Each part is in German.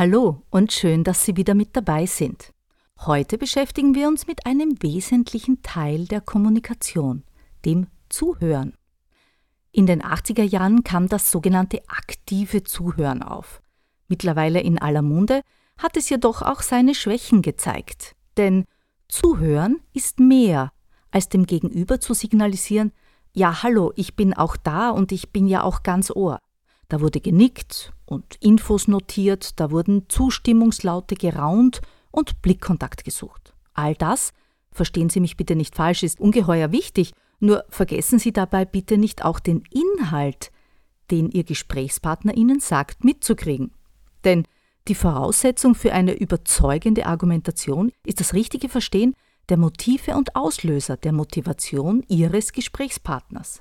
Hallo und schön, dass Sie wieder mit dabei sind. Heute beschäftigen wir uns mit einem wesentlichen Teil der Kommunikation, dem Zuhören. In den 80er Jahren kam das sogenannte aktive Zuhören auf. Mittlerweile in aller Munde hat es jedoch auch seine Schwächen gezeigt. Denn Zuhören ist mehr, als dem Gegenüber zu signalisieren, ja hallo, ich bin auch da und ich bin ja auch ganz Ohr. Da wurde genickt und Infos notiert, da wurden Zustimmungslaute geraunt und Blickkontakt gesucht. All das, verstehen Sie mich bitte nicht falsch, ist ungeheuer wichtig, nur vergessen Sie dabei bitte nicht auch den Inhalt, den Ihr Gesprächspartner Ihnen sagt, mitzukriegen. Denn die Voraussetzung für eine überzeugende Argumentation ist das richtige Verstehen der Motive und Auslöser der Motivation Ihres Gesprächspartners.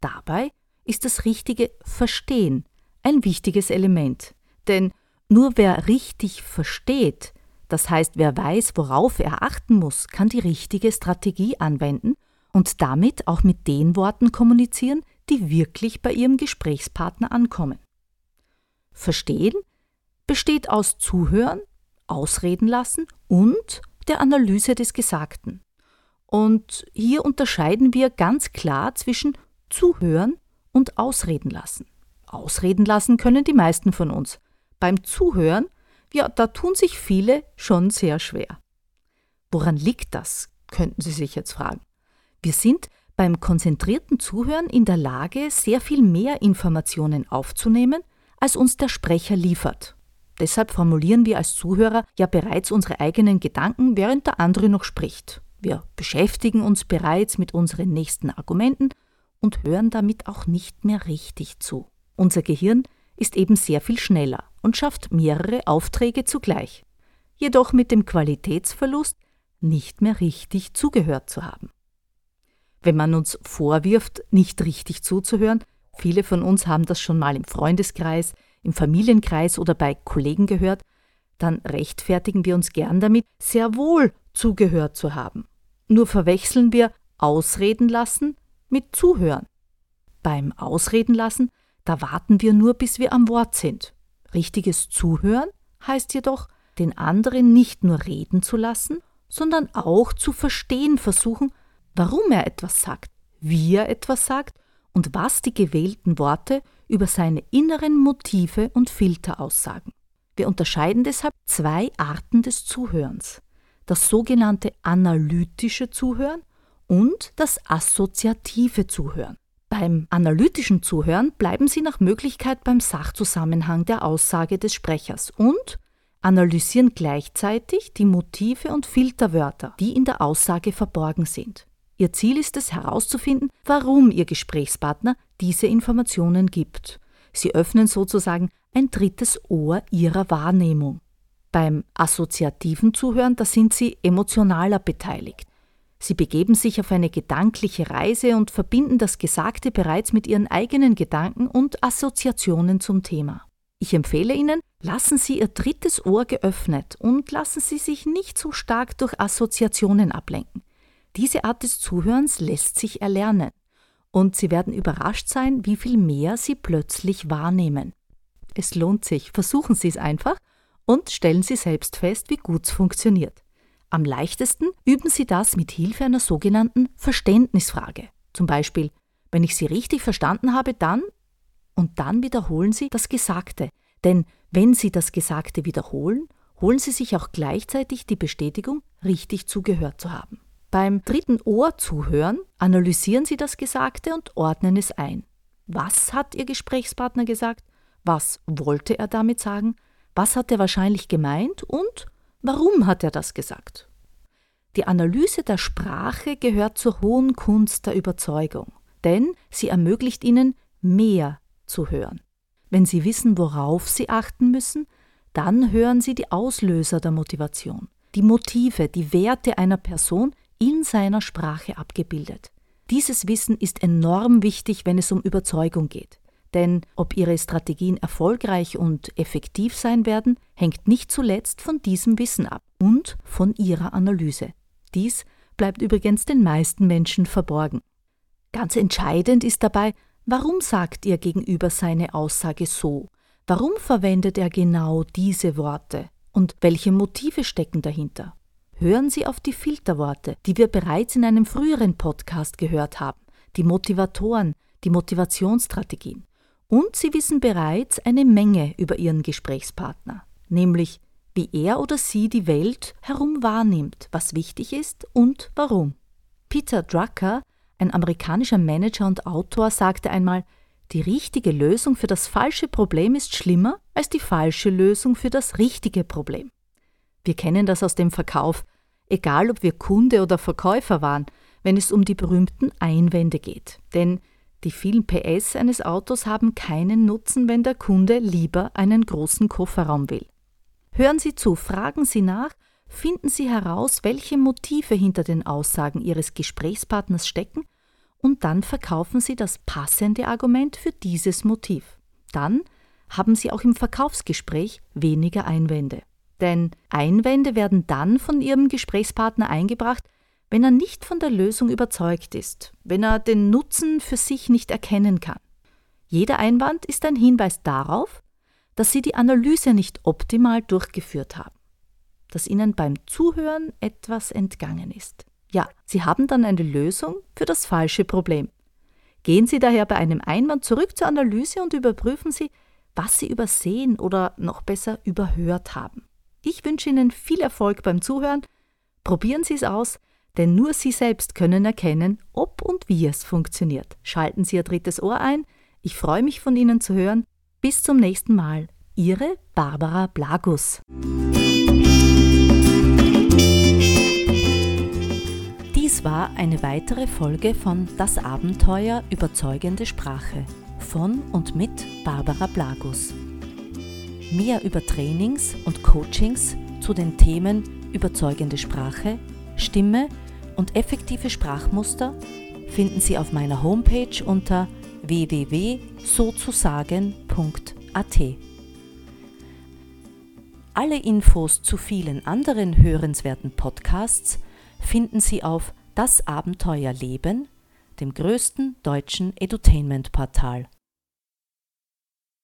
Dabei ist das richtige Verstehen ein wichtiges Element. Denn nur wer richtig versteht, das heißt wer weiß, worauf er achten muss, kann die richtige Strategie anwenden und damit auch mit den Worten kommunizieren, die wirklich bei ihrem Gesprächspartner ankommen. Verstehen besteht aus Zuhören, Ausreden lassen und der Analyse des Gesagten. Und hier unterscheiden wir ganz klar zwischen Zuhören und Ausreden lassen. Ausreden lassen können die meisten von uns. Beim Zuhören, ja, da tun sich viele schon sehr schwer. Woran liegt das, könnten Sie sich jetzt fragen. Wir sind beim konzentrierten Zuhören in der Lage, sehr viel mehr Informationen aufzunehmen, als uns der Sprecher liefert. Deshalb formulieren wir als Zuhörer ja bereits unsere eigenen Gedanken, während der andere noch spricht. Wir beschäftigen uns bereits mit unseren nächsten Argumenten und hören damit auch nicht mehr richtig zu. Unser Gehirn ist eben sehr viel schneller und schafft mehrere Aufträge zugleich, jedoch mit dem Qualitätsverlust, nicht mehr richtig zugehört zu haben. Wenn man uns vorwirft, nicht richtig zuzuhören, viele von uns haben das schon mal im Freundeskreis, im Familienkreis oder bei Kollegen gehört, dann rechtfertigen wir uns gern damit, sehr wohl zugehört zu haben. Nur verwechseln wir Ausreden lassen mit Zuhören. Beim Ausreden lassen, da warten wir nur, bis wir am Wort sind. Richtiges Zuhören heißt jedoch, den anderen nicht nur reden zu lassen, sondern auch zu verstehen versuchen, warum er etwas sagt, wie er etwas sagt und was die gewählten Worte über seine inneren Motive und Filter aussagen. Wir unterscheiden deshalb zwei Arten des Zuhörens. Das sogenannte analytische Zuhören und das assoziative Zuhören. Beim analytischen Zuhören bleiben Sie nach Möglichkeit beim Sachzusammenhang der Aussage des Sprechers und analysieren gleichzeitig die Motive und Filterwörter, die in der Aussage verborgen sind. Ihr Ziel ist es herauszufinden, warum Ihr Gesprächspartner diese Informationen gibt. Sie öffnen sozusagen ein drittes Ohr Ihrer Wahrnehmung. Beim assoziativen Zuhören, da sind Sie emotionaler beteiligt. Sie begeben sich auf eine gedankliche Reise und verbinden das Gesagte bereits mit Ihren eigenen Gedanken und Assoziationen zum Thema. Ich empfehle Ihnen, lassen Sie Ihr drittes Ohr geöffnet und lassen Sie sich nicht so stark durch Assoziationen ablenken. Diese Art des Zuhörens lässt sich erlernen. Und Sie werden überrascht sein, wie viel mehr Sie plötzlich wahrnehmen. Es lohnt sich, versuchen Sie es einfach und stellen Sie selbst fest, wie gut es funktioniert. Am leichtesten üben Sie das mit Hilfe einer sogenannten Verständnisfrage. Zum Beispiel, wenn ich Sie richtig verstanden habe, dann und dann wiederholen Sie das Gesagte. Denn wenn Sie das Gesagte wiederholen, holen Sie sich auch gleichzeitig die Bestätigung, richtig zugehört zu haben. Beim dritten Ohr zuhören, analysieren Sie das Gesagte und ordnen es ein. Was hat Ihr Gesprächspartner gesagt? Was wollte er damit sagen? Was hat er wahrscheinlich gemeint? Und warum hat er das gesagt? Die Analyse der Sprache gehört zur hohen Kunst der Überzeugung, denn sie ermöglicht Ihnen, mehr zu hören. Wenn Sie wissen, worauf Sie achten müssen, dann hören Sie die Auslöser der Motivation, die Motive, die Werte einer Person in seiner Sprache abgebildet. Dieses Wissen ist enorm wichtig, wenn es um Überzeugung geht. Denn ob Ihre Strategien erfolgreich und effektiv sein werden, hängt nicht zuletzt von diesem Wissen ab und von Ihrer Analyse. Dies bleibt übrigens den meisten Menschen verborgen. Ganz entscheidend ist dabei, warum sagt Ihr Gegenüber seine Aussage so? Warum verwendet er genau diese Worte? Und welche Motive stecken dahinter? Hören Sie auf die Filterworte, die wir bereits in einem früheren Podcast gehört haben, die Motivatoren, die Motivationsstrategien. Und Sie wissen bereits eine Menge über Ihren Gesprächspartner, nämlich wie er oder sie die Welt herum wahrnimmt, was wichtig ist und warum. Peter Drucker, ein amerikanischer Manager und Autor, sagte einmal, die richtige Lösung für das falsche Problem ist schlimmer als die falsche Lösung für das richtige Problem. Wir kennen das aus dem Verkauf, egal ob wir Kunde oder Verkäufer waren, wenn es um die berühmten Einwände geht. Denn die vielen PS eines Autos haben keinen Nutzen, wenn der Kunde lieber einen großen Kofferraum will. Hören Sie zu, fragen Sie nach, finden Sie heraus, welche Motive hinter den Aussagen Ihres Gesprächspartners stecken und dann verkaufen Sie das passende Argument für dieses Motiv. Dann haben Sie auch im Verkaufsgespräch weniger Einwände. Denn Einwände werden dann von Ihrem Gesprächspartner eingebracht, wenn er nicht von der Lösung überzeugt ist, wenn er den Nutzen für sich nicht erkennen kann. Jeder Einwand ist ein Hinweis darauf, dass Sie die Analyse nicht optimal durchgeführt haben, dass Ihnen beim Zuhören etwas entgangen ist. Ja, Sie haben dann eine Lösung für das falsche Problem. Gehen Sie daher bei einem Einwand zurück zur Analyse und überprüfen Sie, was Sie übersehen oder noch besser überhört haben. Ich wünsche Ihnen viel Erfolg beim Zuhören. Probieren Sie es aus, denn nur Sie selbst können erkennen, ob und wie es funktioniert. Schalten Sie Ihr drittes Ohr ein. Ich freue mich von Ihnen zu hören. Bis zum nächsten Mal. Ihre Barbara Blagus. Dies war eine weitere Folge von Das Abenteuer Überzeugende Sprache von und mit Barbara Blagus. Mehr über Trainings und Coachings zu den Themen überzeugende Sprache, Stimme und effektive Sprachmuster finden Sie auf meiner Homepage unter www.sozusagen.at. Alle Infos zu vielen anderen hörenswerten Podcasts finden Sie auf das Abenteuer Leben, dem größten deutschen Edutainment-Portal.